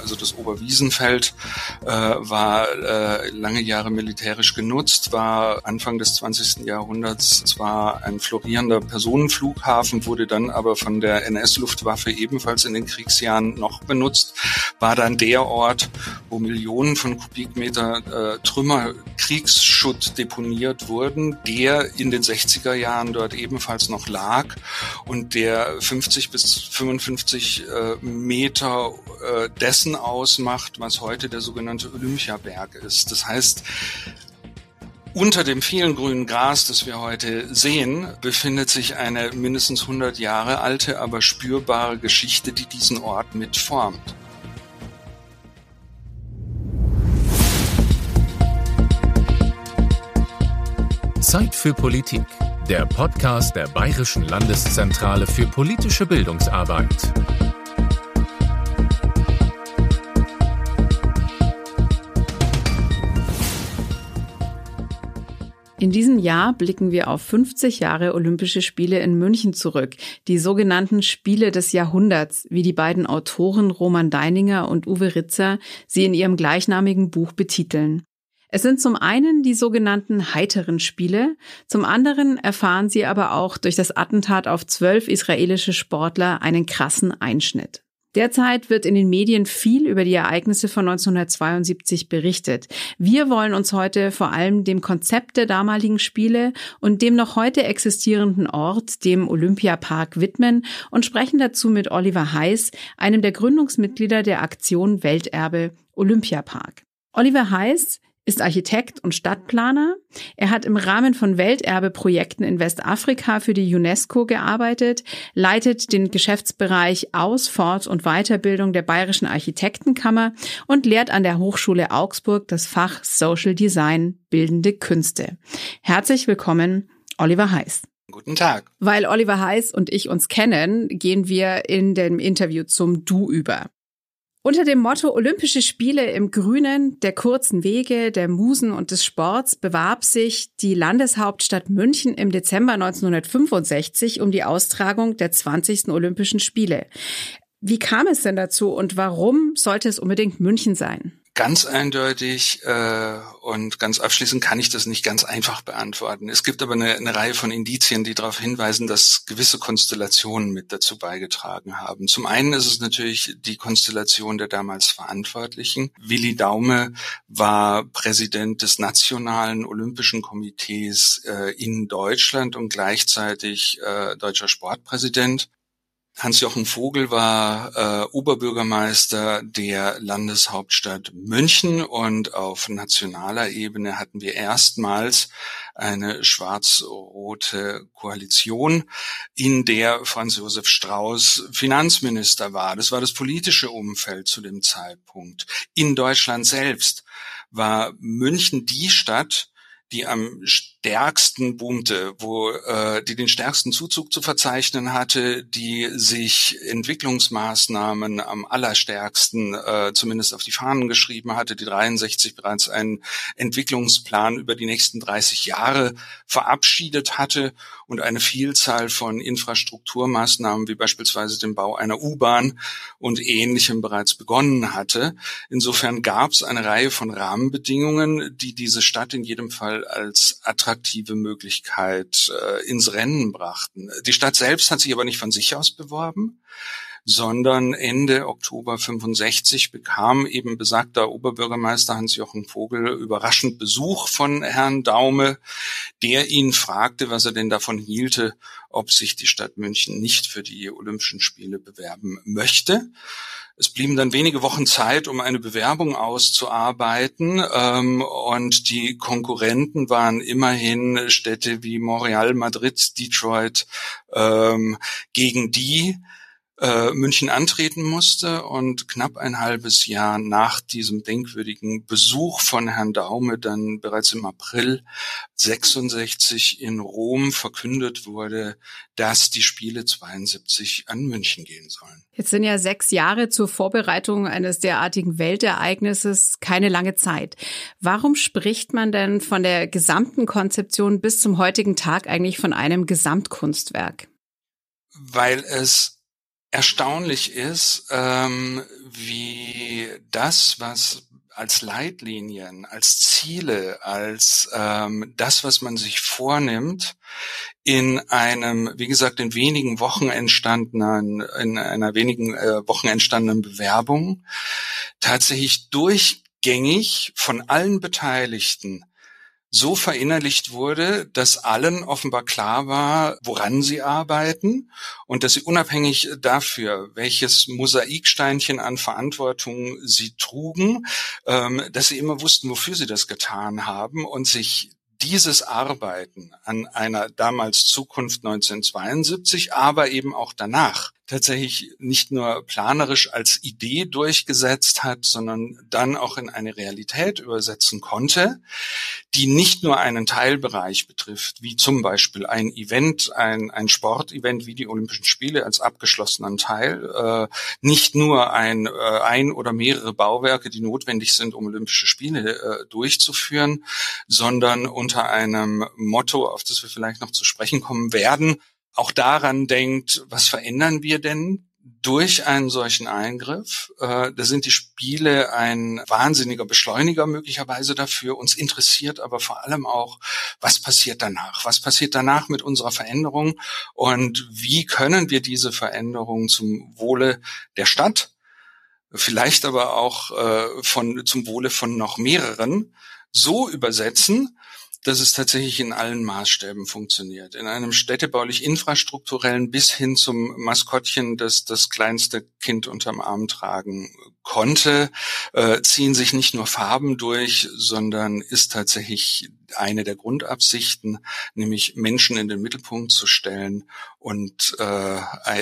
Also das Oberwiesenfeld äh, war äh, lange Jahre militärisch genutzt, war Anfang des 20. Jahrhunderts zwar ein florierender Personenflughafen, wurde dann aber von der NS-Luftwaffe ebenfalls in den Kriegsjahren noch benutzt, war dann der Ort, wo Millionen von Kubikmeter äh, Trümmer Kriegsschutt deponiert wurden, der in den 60er Jahren dort ebenfalls noch lag und der 50 bis 55 äh, Meter äh, dessen ausmacht, was heute der sogenannte Olympiaberg ist. Das heißt, unter dem vielen grünen Gras, das wir heute sehen, befindet sich eine mindestens 100 Jahre alte, aber spürbare Geschichte, die diesen Ort mitformt. Zeit für Politik, der Podcast der Bayerischen Landeszentrale für politische Bildungsarbeit. In diesem Jahr blicken wir auf 50 Jahre Olympische Spiele in München zurück, die sogenannten Spiele des Jahrhunderts, wie die beiden Autoren Roman Deininger und Uwe Ritzer sie in ihrem gleichnamigen Buch betiteln. Es sind zum einen die sogenannten heiteren Spiele, zum anderen erfahren sie aber auch durch das Attentat auf zwölf israelische Sportler einen krassen Einschnitt. Derzeit wird in den Medien viel über die Ereignisse von 1972 berichtet. Wir wollen uns heute vor allem dem Konzept der damaligen Spiele und dem noch heute existierenden Ort, dem Olympiapark, widmen und sprechen dazu mit Oliver Heiß, einem der Gründungsmitglieder der Aktion Welterbe Olympiapark. Oliver Heiß ist Architekt und Stadtplaner. Er hat im Rahmen von Welterbeprojekten in Westafrika für die UNESCO gearbeitet, leitet den Geschäftsbereich Aus-, Fort- und Weiterbildung der Bayerischen Architektenkammer und lehrt an der Hochschule Augsburg das Fach Social Design Bildende Künste. Herzlich willkommen, Oliver Heiß. Guten Tag. Weil Oliver Heiß und ich uns kennen, gehen wir in dem Interview zum Du über. Unter dem Motto Olympische Spiele im Grünen, der kurzen Wege, der Musen und des Sports bewarb sich die Landeshauptstadt München im Dezember 1965 um die Austragung der 20. Olympischen Spiele. Wie kam es denn dazu und warum sollte es unbedingt München sein? Ganz eindeutig äh, und ganz abschließend kann ich das nicht ganz einfach beantworten. Es gibt aber eine, eine Reihe von Indizien, die darauf hinweisen, dass gewisse Konstellationen mit dazu beigetragen haben. Zum einen ist es natürlich die Konstellation der damals Verantwortlichen. Willi Daume war Präsident des Nationalen Olympischen Komitees äh, in Deutschland und gleichzeitig äh, deutscher Sportpräsident. Hans-Jochen Vogel war äh, Oberbürgermeister der Landeshauptstadt München und auf nationaler Ebene hatten wir erstmals eine schwarz-rote Koalition, in der Franz Josef Strauß Finanzminister war. Das war das politische Umfeld zu dem Zeitpunkt. In Deutschland selbst war München die Stadt, die am stärksten boomte, wo äh, die den stärksten Zuzug zu verzeichnen hatte, die sich Entwicklungsmaßnahmen am allerstärksten äh, zumindest auf die Fahnen geschrieben hatte, die 63 bereits einen Entwicklungsplan über die nächsten 30 Jahre verabschiedet hatte und eine Vielzahl von Infrastrukturmaßnahmen wie beispielsweise dem Bau einer U-Bahn und ähnlichem bereits begonnen hatte. Insofern gab es eine Reihe von Rahmenbedingungen, die diese Stadt in jedem Fall als attraktive Möglichkeit äh, ins Rennen brachten. Die Stadt selbst hat sich aber nicht von sich aus beworben, sondern Ende Oktober 65 bekam eben besagter Oberbürgermeister Hans-Jochen Vogel überraschend Besuch von Herrn Daume, der ihn fragte, was er denn davon hielte, ob sich die Stadt München nicht für die Olympischen Spiele bewerben möchte. Es blieben dann wenige Wochen Zeit, um eine Bewerbung auszuarbeiten. Ähm, und die Konkurrenten waren immerhin Städte wie Montreal, Madrid, Detroit, ähm, gegen die äh, München antreten musste und knapp ein halbes Jahr nach diesem denkwürdigen Besuch von Herrn Daume dann bereits im April 66 in Rom verkündet wurde, dass die Spiele 72 an München gehen sollen. Jetzt sind ja sechs Jahre zur Vorbereitung eines derartigen Weltereignisses keine lange Zeit. Warum spricht man denn von der gesamten Konzeption bis zum heutigen Tag eigentlich von einem Gesamtkunstwerk? Weil es erstaunlich ist, ähm, wie das, was als Leitlinien, als Ziele, als ähm, das, was man sich vornimmt, in einem, wie gesagt, in wenigen Wochen entstandenen, in einer wenigen äh, Wochen entstandenen Bewerbung tatsächlich durchgängig von allen Beteiligten so verinnerlicht wurde, dass allen offenbar klar war, woran sie arbeiten und dass sie unabhängig dafür, welches Mosaiksteinchen an Verantwortung sie trugen, ähm, dass sie immer wussten, wofür sie das getan haben und sich dieses Arbeiten an einer damals Zukunft 1972, aber eben auch danach tatsächlich nicht nur planerisch als Idee durchgesetzt hat, sondern dann auch in eine Realität übersetzen konnte, die nicht nur einen Teilbereich betrifft, wie zum Beispiel ein Event, ein, ein Sportevent wie die Olympischen Spiele als abgeschlossenen Teil, äh, nicht nur ein, äh, ein oder mehrere Bauwerke, die notwendig sind, um Olympische Spiele äh, durchzuführen, sondern unter einem Motto, auf das wir vielleicht noch zu sprechen kommen werden, auch daran denkt, was verändern wir denn durch einen solchen Eingriff? Äh, da sind die Spiele ein wahnsinniger Beschleuniger möglicherweise dafür. Uns interessiert aber vor allem auch, was passiert danach? Was passiert danach mit unserer Veränderung? Und wie können wir diese Veränderung zum Wohle der Stadt, vielleicht aber auch äh, von, zum Wohle von noch mehreren so übersetzen, dass es tatsächlich in allen Maßstäben funktioniert. In einem städtebaulich-infrastrukturellen bis hin zum Maskottchen, das das kleinste Kind unterm Arm tragen konnte, äh, ziehen sich nicht nur Farben durch, sondern ist tatsächlich eine der Grundabsichten, nämlich Menschen in den Mittelpunkt zu stellen und äh,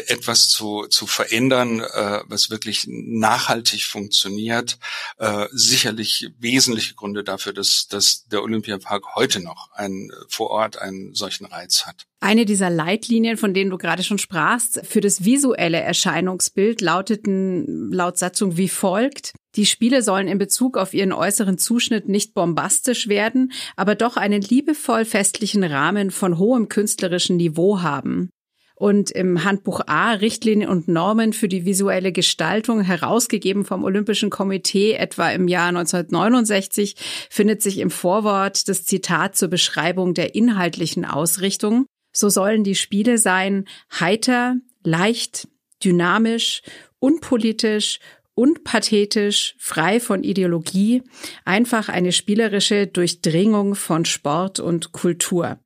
etwas zu, zu verändern, äh, was wirklich nachhaltig funktioniert. Äh, sicherlich wesentliche Gründe dafür, dass, dass der Olympiapark heute noch ein, vor Ort einen solchen Reiz hat. Eine dieser Leitlinien, von denen du gerade schon sprachst, für das visuelle Erscheinungsbild lauteten laut Satzung wie folgt. Die Spiele sollen in Bezug auf ihren äußeren Zuschnitt nicht bombastisch werden, aber doch einen liebevoll festlichen Rahmen von hohem künstlerischen Niveau haben. Und im Handbuch A Richtlinien und Normen für die visuelle Gestaltung, herausgegeben vom Olympischen Komitee etwa im Jahr 1969, findet sich im Vorwort das Zitat zur Beschreibung der inhaltlichen Ausrichtung. So sollen die Spiele sein heiter, leicht, dynamisch, unpolitisch, unpathetisch, frei von Ideologie, einfach eine spielerische Durchdringung von Sport und Kultur.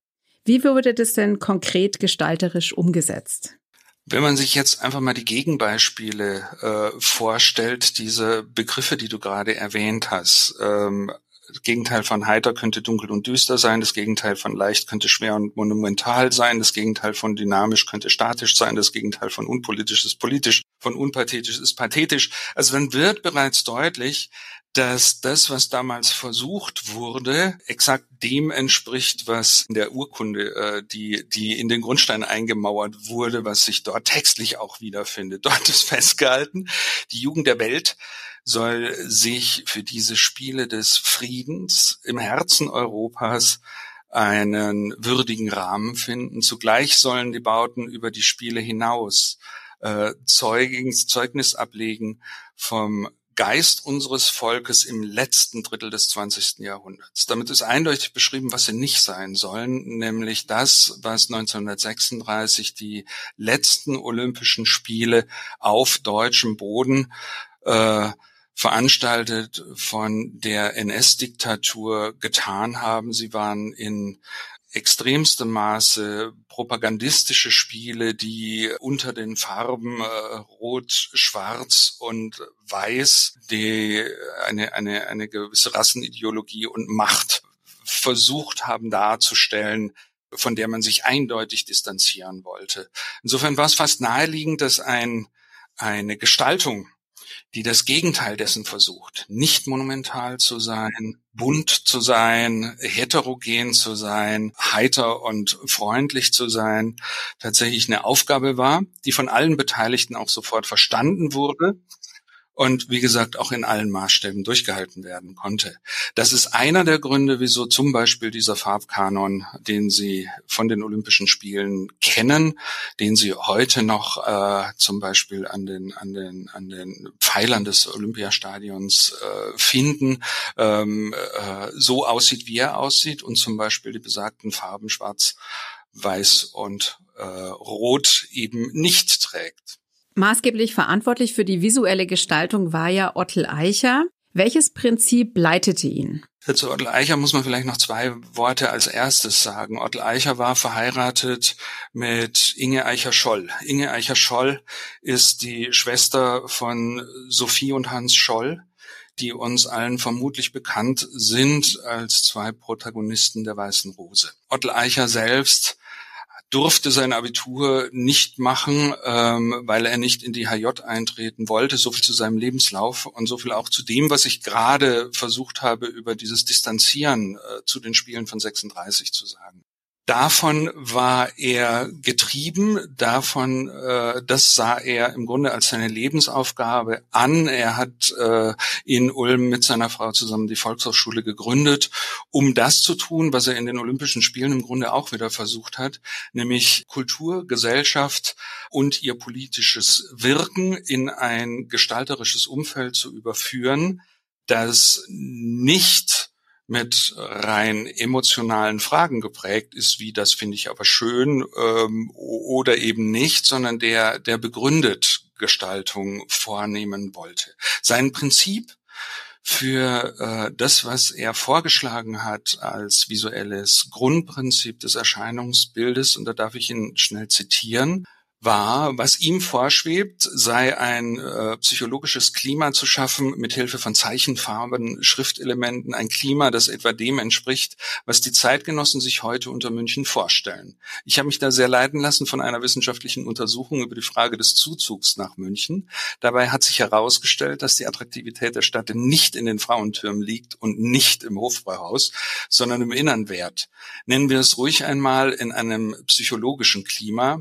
Wie wurde das denn konkret gestalterisch umgesetzt? Wenn man sich jetzt einfach mal die Gegenbeispiele äh, vorstellt, diese Begriffe, die du gerade erwähnt hast, ähm, das Gegenteil von heiter könnte dunkel und düster sein, das Gegenteil von leicht könnte schwer und monumental sein, das Gegenteil von dynamisch könnte statisch sein, das Gegenteil von unpolitisch ist politisch, von unpathetisch ist pathetisch. Also dann wird bereits deutlich, dass das, was damals versucht wurde, exakt dem entspricht, was in der Urkunde, äh, die, die in den Grundstein eingemauert wurde, was sich dort textlich auch wiederfindet. Dort ist festgehalten, die Jugend der Welt soll sich für diese Spiele des Friedens im Herzen Europas einen würdigen Rahmen finden. Zugleich sollen die Bauten über die Spiele hinaus äh, Zeugnis, Zeugnis ablegen vom Geist unseres Volkes im letzten Drittel des 20. Jahrhunderts. Damit ist eindeutig beschrieben, was sie nicht sein sollen, nämlich das, was 1936 die letzten Olympischen Spiele auf deutschem Boden äh, veranstaltet von der NS-Diktatur getan haben. Sie waren in extremstem Maße propagandistische Spiele, die unter den Farben äh, Rot, Schwarz und Weiß die eine, eine, eine gewisse Rassenideologie und Macht versucht haben darzustellen, von der man sich eindeutig distanzieren wollte. Insofern war es fast naheliegend, dass ein, eine Gestaltung die das Gegenteil dessen versucht, nicht monumental zu sein, bunt zu sein, heterogen zu sein, heiter und freundlich zu sein, tatsächlich eine Aufgabe war, die von allen Beteiligten auch sofort verstanden wurde und wie gesagt auch in allen Maßstäben durchgehalten werden konnte. Das ist einer der Gründe, wieso zum Beispiel dieser Farbkanon, den Sie von den Olympischen Spielen kennen, den Sie heute noch äh, zum Beispiel an den an den an den Pfeilern des Olympiastadions äh, finden, ähm, äh, so aussieht, wie er aussieht und zum Beispiel die besagten Farben Schwarz, Weiß und äh, Rot eben nicht trägt. Maßgeblich verantwortlich für die visuelle Gestaltung war ja Ottel Eicher. Welches Prinzip leitete ihn? Zu Ottel Eicher muss man vielleicht noch zwei Worte als erstes sagen. Ottel Eicher war verheiratet mit Inge Eicher-Scholl. Inge Eicher-Scholl ist die Schwester von Sophie und Hans Scholl, die uns allen vermutlich bekannt sind als zwei Protagonisten der Weißen Rose. Ottel Eicher selbst durfte sein Abitur nicht machen, ähm, weil er nicht in die HJ eintreten wollte. So viel zu seinem Lebenslauf und so viel auch zu dem, was ich gerade versucht habe, über dieses Distanzieren äh, zu den Spielen von 36 zu sagen. Davon war er getrieben, davon, äh, das sah er im Grunde als seine Lebensaufgabe an. Er hat äh, in Ulm mit seiner Frau zusammen die Volkshochschule gegründet, um das zu tun, was er in den Olympischen Spielen im Grunde auch wieder versucht hat, nämlich Kultur, Gesellschaft und ihr politisches Wirken in ein gestalterisches Umfeld zu überführen, das nicht mit rein emotionalen Fragen geprägt ist, wie das finde ich aber schön ähm, oder eben nicht, sondern der, der begründet Gestaltung vornehmen wollte. Sein Prinzip für äh, das, was er vorgeschlagen hat als visuelles Grundprinzip des Erscheinungsbildes, und da darf ich ihn schnell zitieren, war, was ihm vorschwebt, sei ein äh, psychologisches Klima zu schaffen mit Hilfe von Zeichenfarben, Schriftelementen, ein Klima, das etwa dem entspricht, was die Zeitgenossen sich heute unter München vorstellen. Ich habe mich da sehr leiten lassen von einer wissenschaftlichen Untersuchung über die Frage des Zuzugs nach München. Dabei hat sich herausgestellt, dass die Attraktivität der Stadt nicht in den Frauentürmen liegt und nicht im Hofbräuhaus, sondern im inneren Wert. Nennen wir es ruhig einmal in einem psychologischen Klima,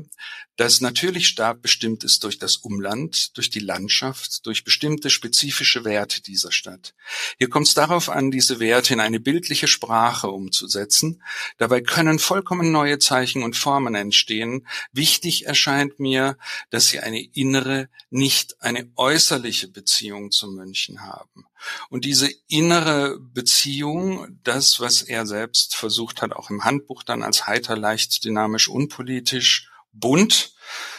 das natürlich stark bestimmt ist durch das Umland, durch die Landschaft, durch bestimmte spezifische Werte dieser Stadt. Hier kommt es darauf an, diese Werte in eine bildliche Sprache umzusetzen. Dabei können vollkommen neue Zeichen und Formen entstehen. Wichtig erscheint mir, dass sie eine innere, nicht eine äußerliche Beziehung zum München haben. Und diese innere Beziehung, das, was er selbst versucht hat, auch im Handbuch dann als heiter, leicht, dynamisch, unpolitisch bunt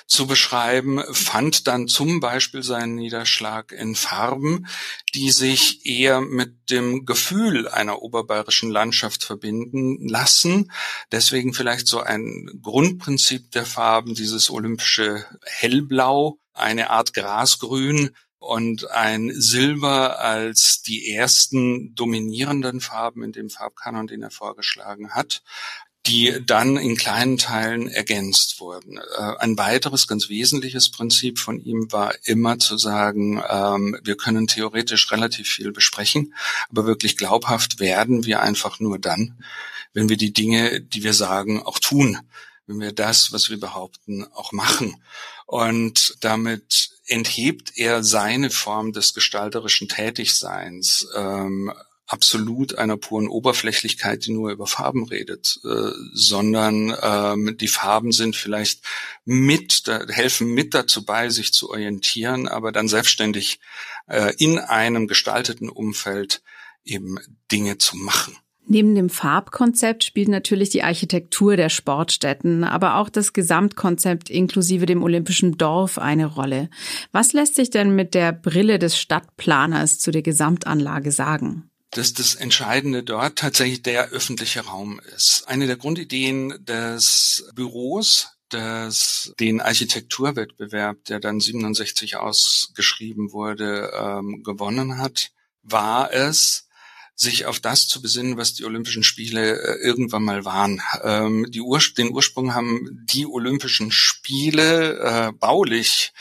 zu beschreiben, fand dann zum Beispiel seinen Niederschlag in Farben, die sich eher mit dem Gefühl einer oberbayerischen Landschaft verbinden lassen. Deswegen vielleicht so ein Grundprinzip der Farben, dieses olympische Hellblau, eine Art Grasgrün, und ein Silber als die ersten dominierenden Farben in dem Farbkanon, den er vorgeschlagen hat die dann in kleinen Teilen ergänzt wurden. Äh, ein weiteres ganz wesentliches Prinzip von ihm war immer zu sagen, ähm, wir können theoretisch relativ viel besprechen, aber wirklich glaubhaft werden wir einfach nur dann, wenn wir die Dinge, die wir sagen, auch tun, wenn wir das, was wir behaupten, auch machen. Und damit enthebt er seine Form des gestalterischen Tätigseins ähm, absolut einer puren Oberflächlichkeit, die nur über Farben redet, äh, sondern ähm, die Farben sind vielleicht mit, da, helfen mit dazu bei, sich zu orientieren, aber dann selbstständig äh, in einem gestalteten Umfeld eben Dinge zu machen. Neben dem Farbkonzept spielt natürlich die Architektur der Sportstätten, aber auch das Gesamtkonzept inklusive dem Olympischen Dorf eine Rolle. Was lässt sich denn mit der Brille des Stadtplaners zu der Gesamtanlage sagen? Dass das Entscheidende dort tatsächlich der öffentliche Raum ist. Eine der Grundideen des Büros das den Architekturwettbewerb, der dann 67 ausgeschrieben wurde, ähm, gewonnen hat, war es, sich auf das zu besinnen, was die Olympischen Spiele äh, irgendwann mal waren. Ähm, die Ur den Ursprung haben die Olympischen Spiele äh, baulich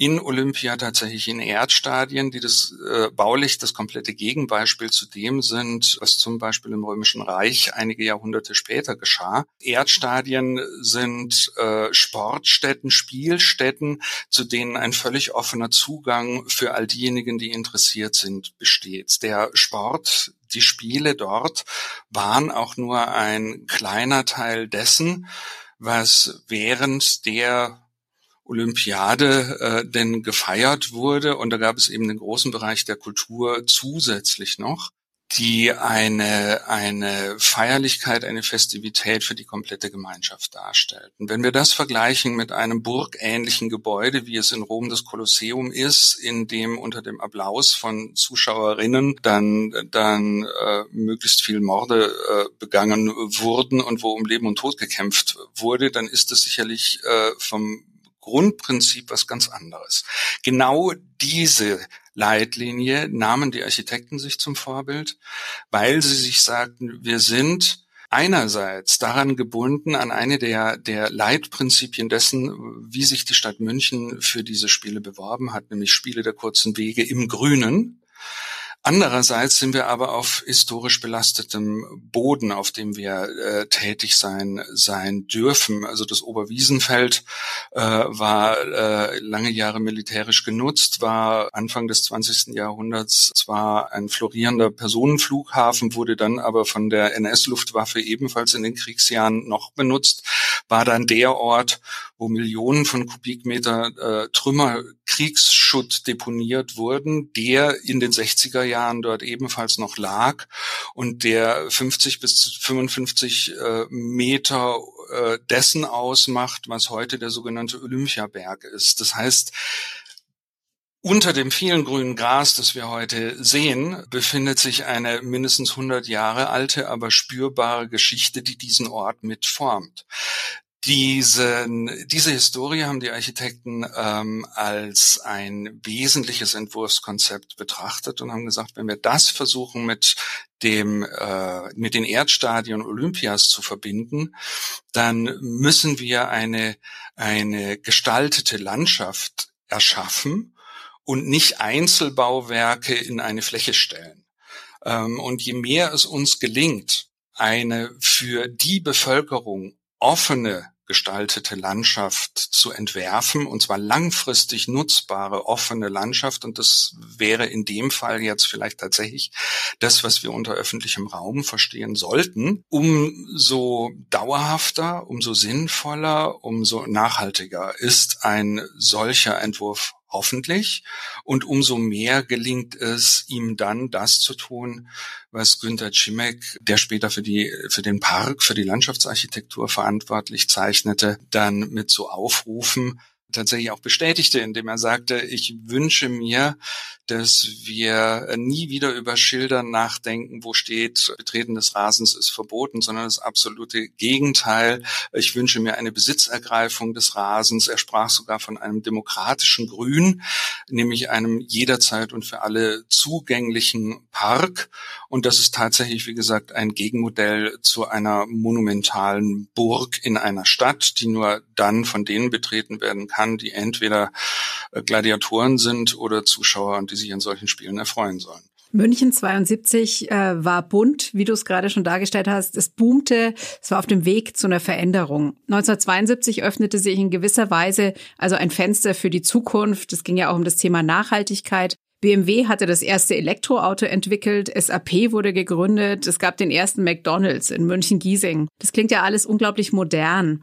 in Olympia tatsächlich in Erdstadien, die das äh, baulich das komplette Gegenbeispiel zu dem sind, was zum Beispiel im Römischen Reich einige Jahrhunderte später geschah. Erdstadien sind äh, Sportstätten, Spielstätten, zu denen ein völlig offener Zugang für all diejenigen, die interessiert sind, besteht. Der Sport die Spiele dort waren auch nur ein kleiner Teil dessen, was während der Olympiade äh, denn gefeiert wurde. Und da gab es eben den großen Bereich der Kultur zusätzlich noch die eine, eine Feierlichkeit, eine Festivität für die komplette Gemeinschaft darstellten. Wenn wir das vergleichen mit einem burgähnlichen Gebäude, wie es in Rom das Kolosseum ist, in dem unter dem Applaus von Zuschauerinnen dann, dann äh, möglichst viel Morde äh, begangen wurden und wo um Leben und Tod gekämpft wurde, dann ist es sicherlich äh, vom Grundprinzip was ganz anderes. Genau diese Leitlinie nahmen die Architekten sich zum Vorbild, weil sie sich sagten, wir sind einerseits daran gebunden an eine der, der Leitprinzipien dessen, wie sich die Stadt München für diese Spiele beworben hat, nämlich Spiele der kurzen Wege im Grünen. Andererseits sind wir aber auf historisch belastetem Boden, auf dem wir äh, tätig sein sein dürfen. Also das Oberwiesenfeld äh, war äh, lange Jahre militärisch genutzt, war Anfang des 20. Jahrhunderts zwar ein florierender Personenflughafen, wurde dann aber von der NS-Luftwaffe ebenfalls in den Kriegsjahren noch benutzt, war dann der Ort, wo Millionen von Kubikmeter äh, Trümmer Kriegsschutt deponiert wurden, der in den 60er Jahren dort ebenfalls noch lag und der 50 bis 55 äh, Meter äh, dessen ausmacht, was heute der sogenannte Olympiaberg ist. Das heißt, unter dem vielen grünen Gras, das wir heute sehen, befindet sich eine mindestens 100 Jahre alte, aber spürbare Geschichte, die diesen Ort mitformt. Diese, diese Historie haben die Architekten ähm, als ein wesentliches Entwurfskonzept betrachtet und haben gesagt, wenn wir das versuchen mit dem äh, mit den Erdstadien Olympias zu verbinden, dann müssen wir eine eine gestaltete Landschaft erschaffen und nicht Einzelbauwerke in eine Fläche stellen. Ähm, und je mehr es uns gelingt, eine für die Bevölkerung offene gestaltete Landschaft zu entwerfen, und zwar langfristig nutzbare, offene Landschaft. Und das wäre in dem Fall jetzt vielleicht tatsächlich das, was wir unter öffentlichem Raum verstehen sollten. Umso dauerhafter, umso sinnvoller, umso nachhaltiger ist ein solcher Entwurf hoffentlich. Und umso mehr gelingt es ihm dann, das zu tun, was Günter Cimek, der später für die, für den Park, für die Landschaftsarchitektur verantwortlich zeichnete, dann mit so Aufrufen tatsächlich auch bestätigte, indem er sagte, ich wünsche mir, dass wir nie wieder über Schilder nachdenken, wo steht, Betreten des Rasens ist verboten, sondern das absolute Gegenteil. Ich wünsche mir eine Besitzergreifung des Rasens. Er sprach sogar von einem demokratischen Grün, nämlich einem jederzeit und für alle zugänglichen Park. Und das ist tatsächlich, wie gesagt, ein Gegenmodell zu einer monumentalen Burg in einer Stadt, die nur dann von denen betreten werden kann, die entweder Gladiatoren sind oder Zuschauer die sich an solchen Spielen erfreuen sollen. München 72 äh, war bunt, wie du es gerade schon dargestellt hast. Es boomte, es war auf dem Weg zu einer Veränderung. 1972 öffnete sich in gewisser Weise also ein Fenster für die Zukunft. Es ging ja auch um das Thema Nachhaltigkeit. BMW hatte das erste Elektroauto entwickelt, SAP wurde gegründet, es gab den ersten McDonald's in München-Giesing. Das klingt ja alles unglaublich modern.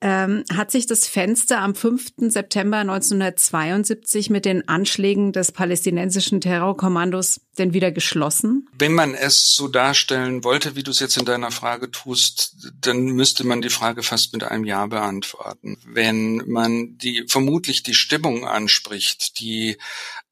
Ähm, hat sich das Fenster am 5. September 1972 mit den Anschlägen des palästinensischen Terrorkommandos denn wieder geschlossen? Wenn man es so darstellen wollte, wie du es jetzt in deiner Frage tust, dann müsste man die Frage fast mit einem Ja beantworten. Wenn man die vermutlich die Stimmung anspricht, die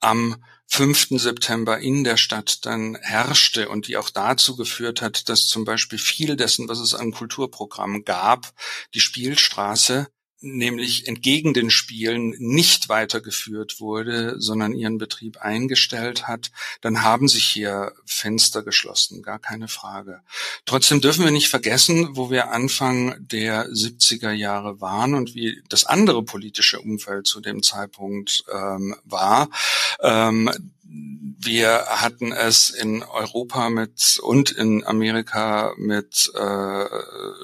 am 5. September in der Stadt dann herrschte und die auch dazu geführt hat, dass zum Beispiel viel dessen, was es an Kulturprogrammen gab, die Spielstraße nämlich entgegen den Spielen nicht weitergeführt wurde, sondern ihren Betrieb eingestellt hat, dann haben sich hier Fenster geschlossen, gar keine Frage. Trotzdem dürfen wir nicht vergessen, wo wir Anfang der 70er Jahre waren und wie das andere politische Umfeld zu dem Zeitpunkt ähm, war. Ähm, wir hatten es in Europa mit und in Amerika mit äh,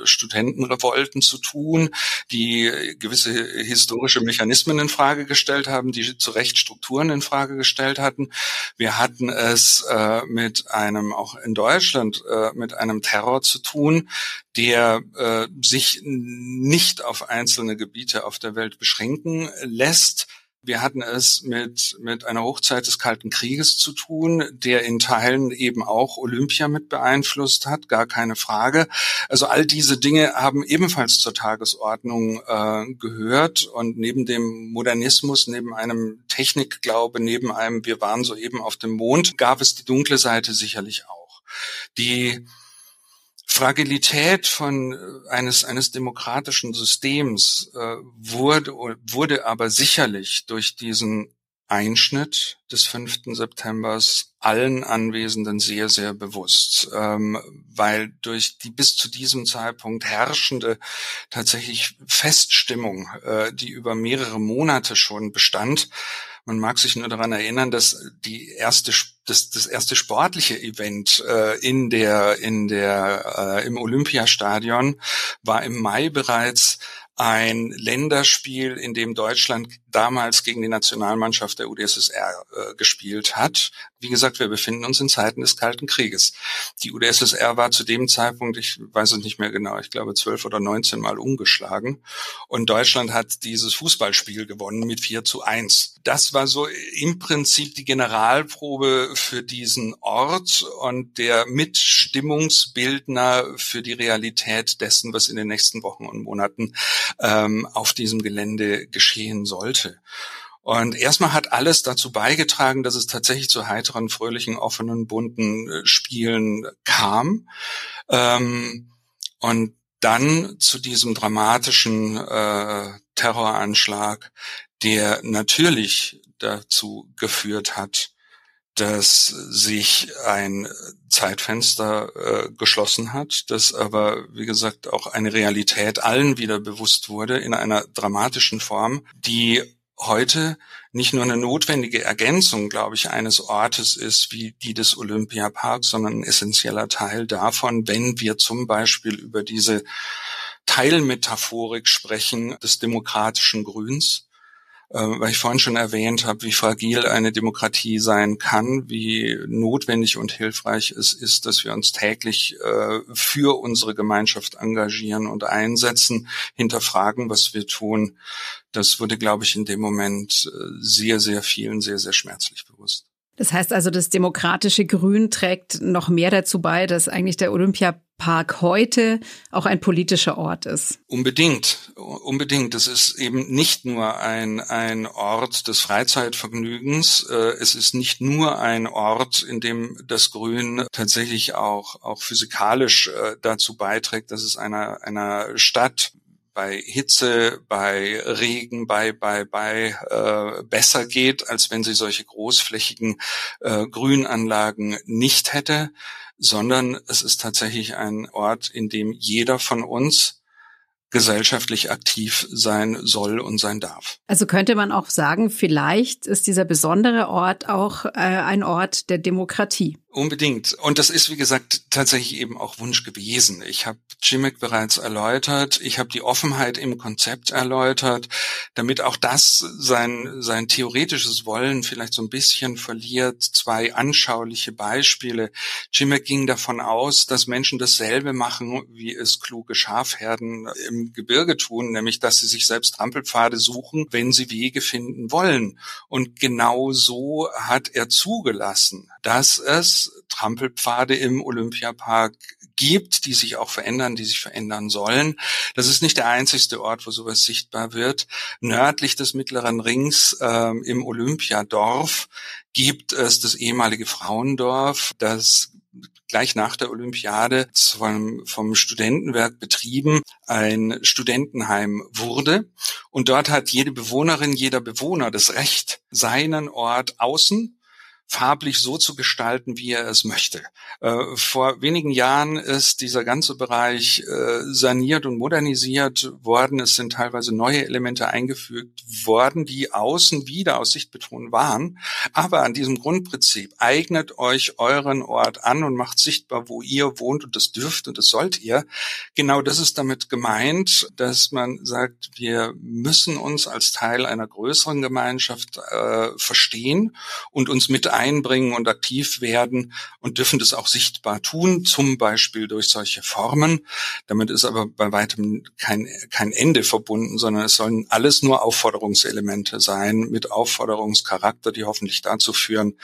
Studentenrevolten zu tun, die gewisse historische Mechanismen in Frage gestellt haben, die zu Recht Strukturen in Frage gestellt hatten. Wir hatten es äh, mit einem auch in Deutschland äh, mit einem Terror zu tun, der äh, sich nicht auf einzelne Gebiete auf der Welt beschränken lässt, wir hatten es mit, mit einer Hochzeit des Kalten Krieges zu tun, der in Teilen eben auch Olympia mit beeinflusst hat, gar keine Frage. Also all diese Dinge haben ebenfalls zur Tagesordnung äh, gehört und neben dem Modernismus, neben einem Technikglaube, neben einem Wir waren soeben auf dem Mond, gab es die dunkle Seite sicherlich auch. Die Fragilität von äh, eines eines demokratischen Systems äh, wurde wurde aber sicherlich durch diesen Einschnitt des 5. Septembers allen Anwesenden sehr, sehr bewusst, ähm, weil durch die bis zu diesem Zeitpunkt herrschende tatsächlich Feststimmung, äh, die über mehrere Monate schon bestand, man mag sich nur daran erinnern, dass die erste, das, das erste sportliche Event äh, in der, in der, äh, im Olympiastadion war im Mai bereits ein Länderspiel, in dem Deutschland damals gegen die Nationalmannschaft der UdSSR äh, gespielt hat. Wie gesagt, wir befinden uns in Zeiten des Kalten Krieges. Die UdSSR war zu dem Zeitpunkt, ich weiß es nicht mehr genau, ich glaube zwölf oder neunzehn Mal umgeschlagen. Und Deutschland hat dieses Fußballspiel gewonnen mit vier zu eins. Das war so im Prinzip die Generalprobe für diesen Ort und der Mitstimmungsbildner für die Realität dessen, was in den nächsten Wochen und Monaten ähm, auf diesem Gelände geschehen sollte. Und erstmal hat alles dazu beigetragen, dass es tatsächlich zu heiteren, fröhlichen, offenen, bunten äh, Spielen kam. Ähm, und dann zu diesem dramatischen äh, Terroranschlag, der natürlich dazu geführt hat, dass sich ein Zeitfenster äh, geschlossen hat, dass aber, wie gesagt, auch eine Realität allen wieder bewusst wurde in einer dramatischen Form, die heute nicht nur eine notwendige Ergänzung, glaube ich, eines Ortes ist wie die des Olympiaparks, sondern ein essentieller Teil davon, wenn wir zum Beispiel über diese Teilmetaphorik sprechen des demokratischen Grüns, weil ich vorhin schon erwähnt habe, wie fragil eine Demokratie sein kann, wie notwendig und hilfreich es ist, dass wir uns täglich äh, für unsere Gemeinschaft engagieren und einsetzen, hinterfragen, was wir tun. Das wurde, glaube ich, in dem Moment äh, sehr, sehr vielen sehr, sehr schmerzlich bewusst. Das heißt also, das demokratische Grün trägt noch mehr dazu bei, dass eigentlich der Olympiapark heute auch ein politischer Ort ist. Unbedingt, unbedingt. Es ist eben nicht nur ein, ein Ort des Freizeitvergnügens. Äh, es ist nicht nur ein Ort, in dem das Grün tatsächlich auch, auch physikalisch äh, dazu beiträgt, dass es einer, einer Stadt bei Hitze, bei Regen, bei bei bei äh, besser geht, als wenn sie solche großflächigen äh, Grünanlagen nicht hätte, sondern es ist tatsächlich ein Ort, in dem jeder von uns gesellschaftlich aktiv sein soll und sein darf. Also könnte man auch sagen, vielleicht ist dieser besondere Ort auch äh, ein Ort der Demokratie. Unbedingt. Und das ist, wie gesagt, tatsächlich eben auch Wunsch gewesen. Ich habe Jimmick bereits erläutert. Ich habe die Offenheit im Konzept erläutert, damit auch das sein, sein theoretisches Wollen vielleicht so ein bisschen verliert. Zwei anschauliche Beispiele. Jimmick ging davon aus, dass Menschen dasselbe machen, wie es kluge Schafherden im Gebirge tun, nämlich dass sie sich selbst Trampelpfade suchen, wenn sie Wege finden wollen. Und genau so hat er zugelassen, dass es Trampelpfade im Olympiapark gibt, die sich auch verändern, die sich verändern sollen. Das ist nicht der einzigste Ort, wo sowas sichtbar wird. Nördlich des Mittleren Rings äh, im Olympiadorf gibt es das ehemalige Frauendorf, das gleich nach der Olympiade vom, vom Studentenwerk betrieben ein Studentenheim wurde. Und dort hat jede Bewohnerin, jeder Bewohner das Recht, seinen Ort außen farblich so zu gestalten, wie er es möchte. Äh, vor wenigen Jahren ist dieser ganze Bereich äh, saniert und modernisiert worden. Es sind teilweise neue Elemente eingefügt worden, die außen wieder aus Sicht betont waren. Aber an diesem Grundprinzip eignet euch euren Ort an und macht sichtbar, wo ihr wohnt und das dürft und das sollt ihr. Genau das ist damit gemeint, dass man sagt, wir müssen uns als Teil einer größeren Gemeinschaft äh, verstehen und uns mit einbringen und aktiv werden und dürfen das auch sichtbar tun, zum Beispiel durch solche Formen. Damit ist aber bei weitem kein, kein Ende verbunden, sondern es sollen alles nur Aufforderungselemente sein mit Aufforderungscharakter, die hoffentlich dazu führen,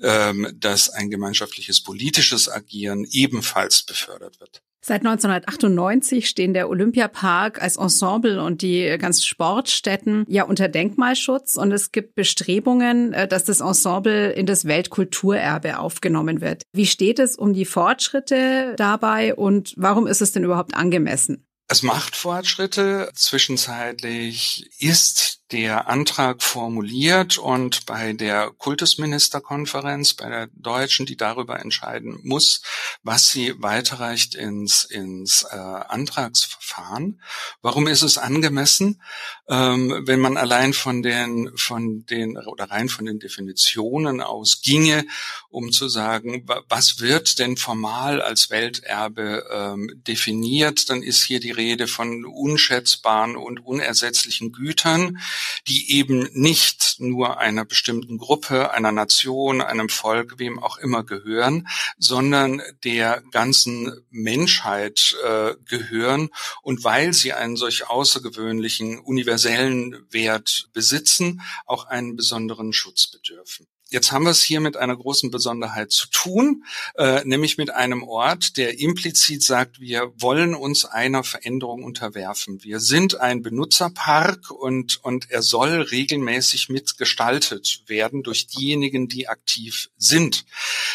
ähm, dass ein gemeinschaftliches politisches Agieren ebenfalls befördert wird. Seit 1998 stehen der Olympiapark als Ensemble und die ganzen Sportstätten ja unter Denkmalschutz und es gibt Bestrebungen, äh, dass das Ensemble in das Weltkulturerbe aufgenommen wird. Wie steht es um die Fortschritte dabei und warum ist es denn überhaupt angemessen? Es macht Fortschritte. Zwischenzeitlich ist der Antrag formuliert und bei der Kultusministerkonferenz, bei der deutschen, die darüber entscheiden muss, was sie weiterreicht ins, ins äh, Antragsverfahren. Warum ist es angemessen, ähm, wenn man allein von den, von den oder rein von den Definitionen ausginge, um zu sagen, was wird denn formal als Welterbe ähm, definiert, dann ist hier die Rede von unschätzbaren und unersetzlichen Gütern die eben nicht nur einer bestimmten Gruppe, einer Nation, einem Volk, wem auch immer gehören, sondern der ganzen Menschheit äh, gehören und weil sie einen solch außergewöhnlichen universellen Wert besitzen, auch einen besonderen Schutz bedürfen. Jetzt haben wir es hier mit einer großen Besonderheit zu tun, äh, nämlich mit einem Ort, der implizit sagt, wir wollen uns einer Veränderung unterwerfen. Wir sind ein Benutzerpark und, und er soll regelmäßig mitgestaltet werden durch diejenigen, die aktiv sind.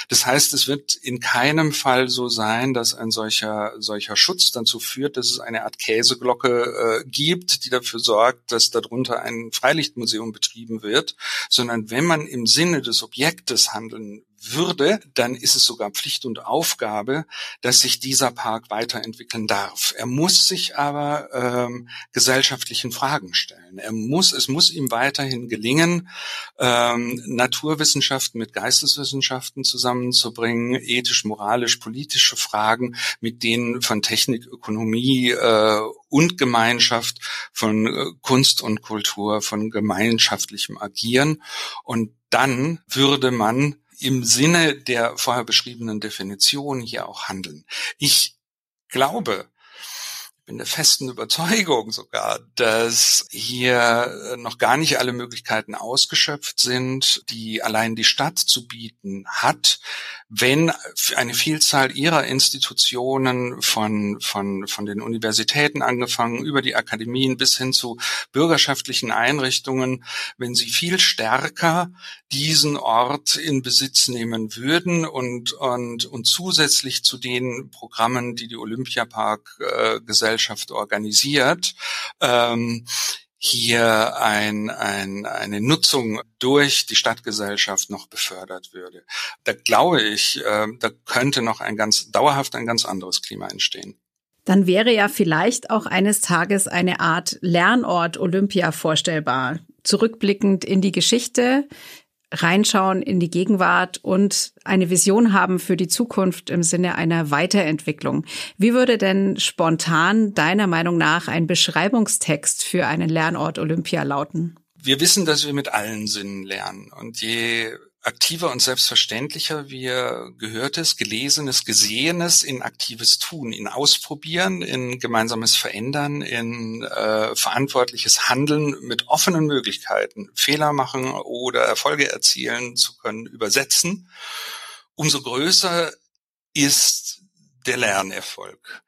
Das heißt, es wird in keinem Fall so sein, dass ein solcher, solcher Schutz dazu führt, dass es eine Art Käseglocke äh, gibt, die dafür sorgt, dass darunter ein Freilichtmuseum betrieben wird, sondern wenn man im Sinne des Objektes handeln würde, dann ist es sogar Pflicht und Aufgabe, dass sich dieser Park weiterentwickeln darf. Er muss sich aber ähm, gesellschaftlichen Fragen stellen. Er muss, es muss ihm weiterhin gelingen, ähm, Naturwissenschaften mit Geisteswissenschaften zusammenzubringen, ethisch, moralisch, politische Fragen mit denen von Technik, Ökonomie äh, und Gemeinschaft, von äh, Kunst und Kultur, von gemeinschaftlichem Agieren. Und dann würde man im Sinne der vorher beschriebenen Definition hier auch handeln. Ich glaube, bin der festen Überzeugung sogar, dass hier noch gar nicht alle Möglichkeiten ausgeschöpft sind, die allein die Stadt zu bieten hat, wenn eine Vielzahl ihrer Institutionen von, von, von den Universitäten angefangen, über die Akademien bis hin zu bürgerschaftlichen Einrichtungen, wenn sie viel stärker diesen Ort in Besitz nehmen würden und, und, und zusätzlich zu den Programmen, die die Olympiapark-Gesellschaft organisiert, ähm, hier ein, ein, eine Nutzung durch die Stadtgesellschaft noch befördert würde. Da glaube ich, äh, da könnte noch ein ganz dauerhaft ein ganz anderes Klima entstehen. Dann wäre ja vielleicht auch eines Tages eine Art Lernort Olympia vorstellbar. Zurückblickend in die Geschichte, reinschauen in die Gegenwart und eine Vision haben für die Zukunft im Sinne einer Weiterentwicklung. Wie würde denn spontan deiner Meinung nach ein Beschreibungstext für einen Lernort Olympia lauten? Wir wissen, dass wir mit allen Sinnen lernen. Und je aktiver und selbstverständlicher wir Gehörtes, Gelesenes, Gesehenes in aktives Tun, in Ausprobieren, in gemeinsames Verändern, in äh, verantwortliches Handeln mit offenen Möglichkeiten, Fehler machen oder Erfolge erzielen zu können, übersetzen, umso größer ist der Lernerfolg.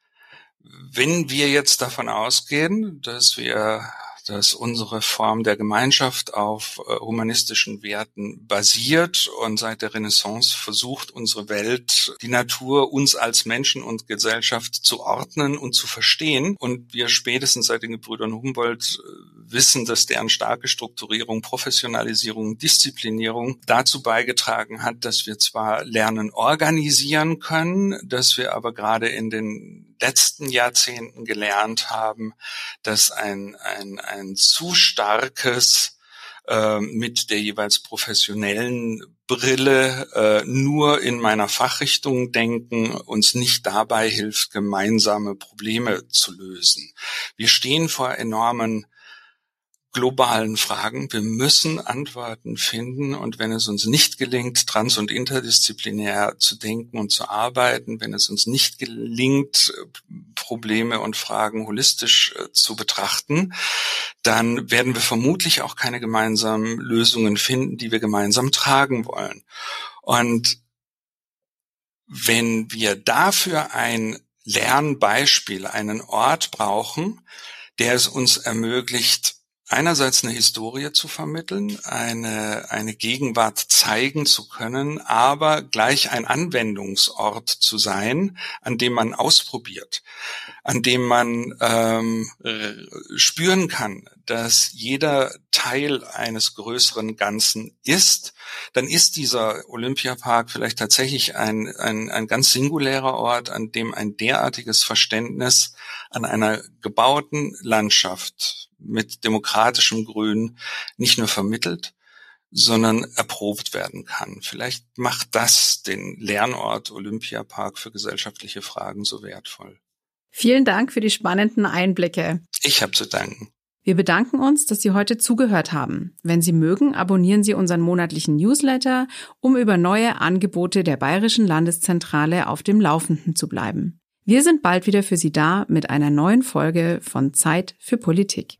Wenn wir jetzt davon ausgehen, dass wir dass unsere Form der Gemeinschaft auf äh, humanistischen Werten basiert und seit der Renaissance versucht, unsere Welt, die Natur, uns als Menschen und Gesellschaft zu ordnen und zu verstehen. Und wir spätestens seit den Gebrüdern Humboldt äh, wissen, dass deren starke Strukturierung, Professionalisierung, Disziplinierung dazu beigetragen hat, dass wir zwar Lernen organisieren können, dass wir aber gerade in den letzten Jahrzehnten gelernt haben, dass ein, ein, ein zu starkes äh, mit der jeweils professionellen Brille äh, nur in meiner Fachrichtung denken uns nicht dabei hilft, gemeinsame Probleme zu lösen. Wir stehen vor enormen globalen Fragen. Wir müssen Antworten finden und wenn es uns nicht gelingt, trans- und interdisziplinär zu denken und zu arbeiten, wenn es uns nicht gelingt, Probleme und Fragen holistisch äh, zu betrachten, dann werden wir vermutlich auch keine gemeinsamen Lösungen finden, die wir gemeinsam tragen wollen. Und wenn wir dafür ein Lernbeispiel, einen Ort brauchen, der es uns ermöglicht, einerseits eine Historie zu vermitteln, eine, eine Gegenwart zeigen zu können, aber gleich ein Anwendungsort zu sein, an dem man ausprobiert, an dem man ähm, spüren kann, dass jeder Teil eines größeren Ganzen ist, dann ist dieser Olympiapark vielleicht tatsächlich ein, ein, ein ganz singulärer Ort, an dem ein derartiges Verständnis an einer gebauten Landschaft mit demokratischem Grün nicht nur vermittelt, sondern erprobt werden kann. Vielleicht macht das den Lernort Olympiapark für gesellschaftliche Fragen so wertvoll. Vielen Dank für die spannenden Einblicke. Ich habe zu danken. Wir bedanken uns, dass Sie heute zugehört haben. Wenn Sie mögen, abonnieren Sie unseren monatlichen Newsletter, um über neue Angebote der Bayerischen Landeszentrale auf dem Laufenden zu bleiben. Wir sind bald wieder für Sie da mit einer neuen Folge von Zeit für Politik.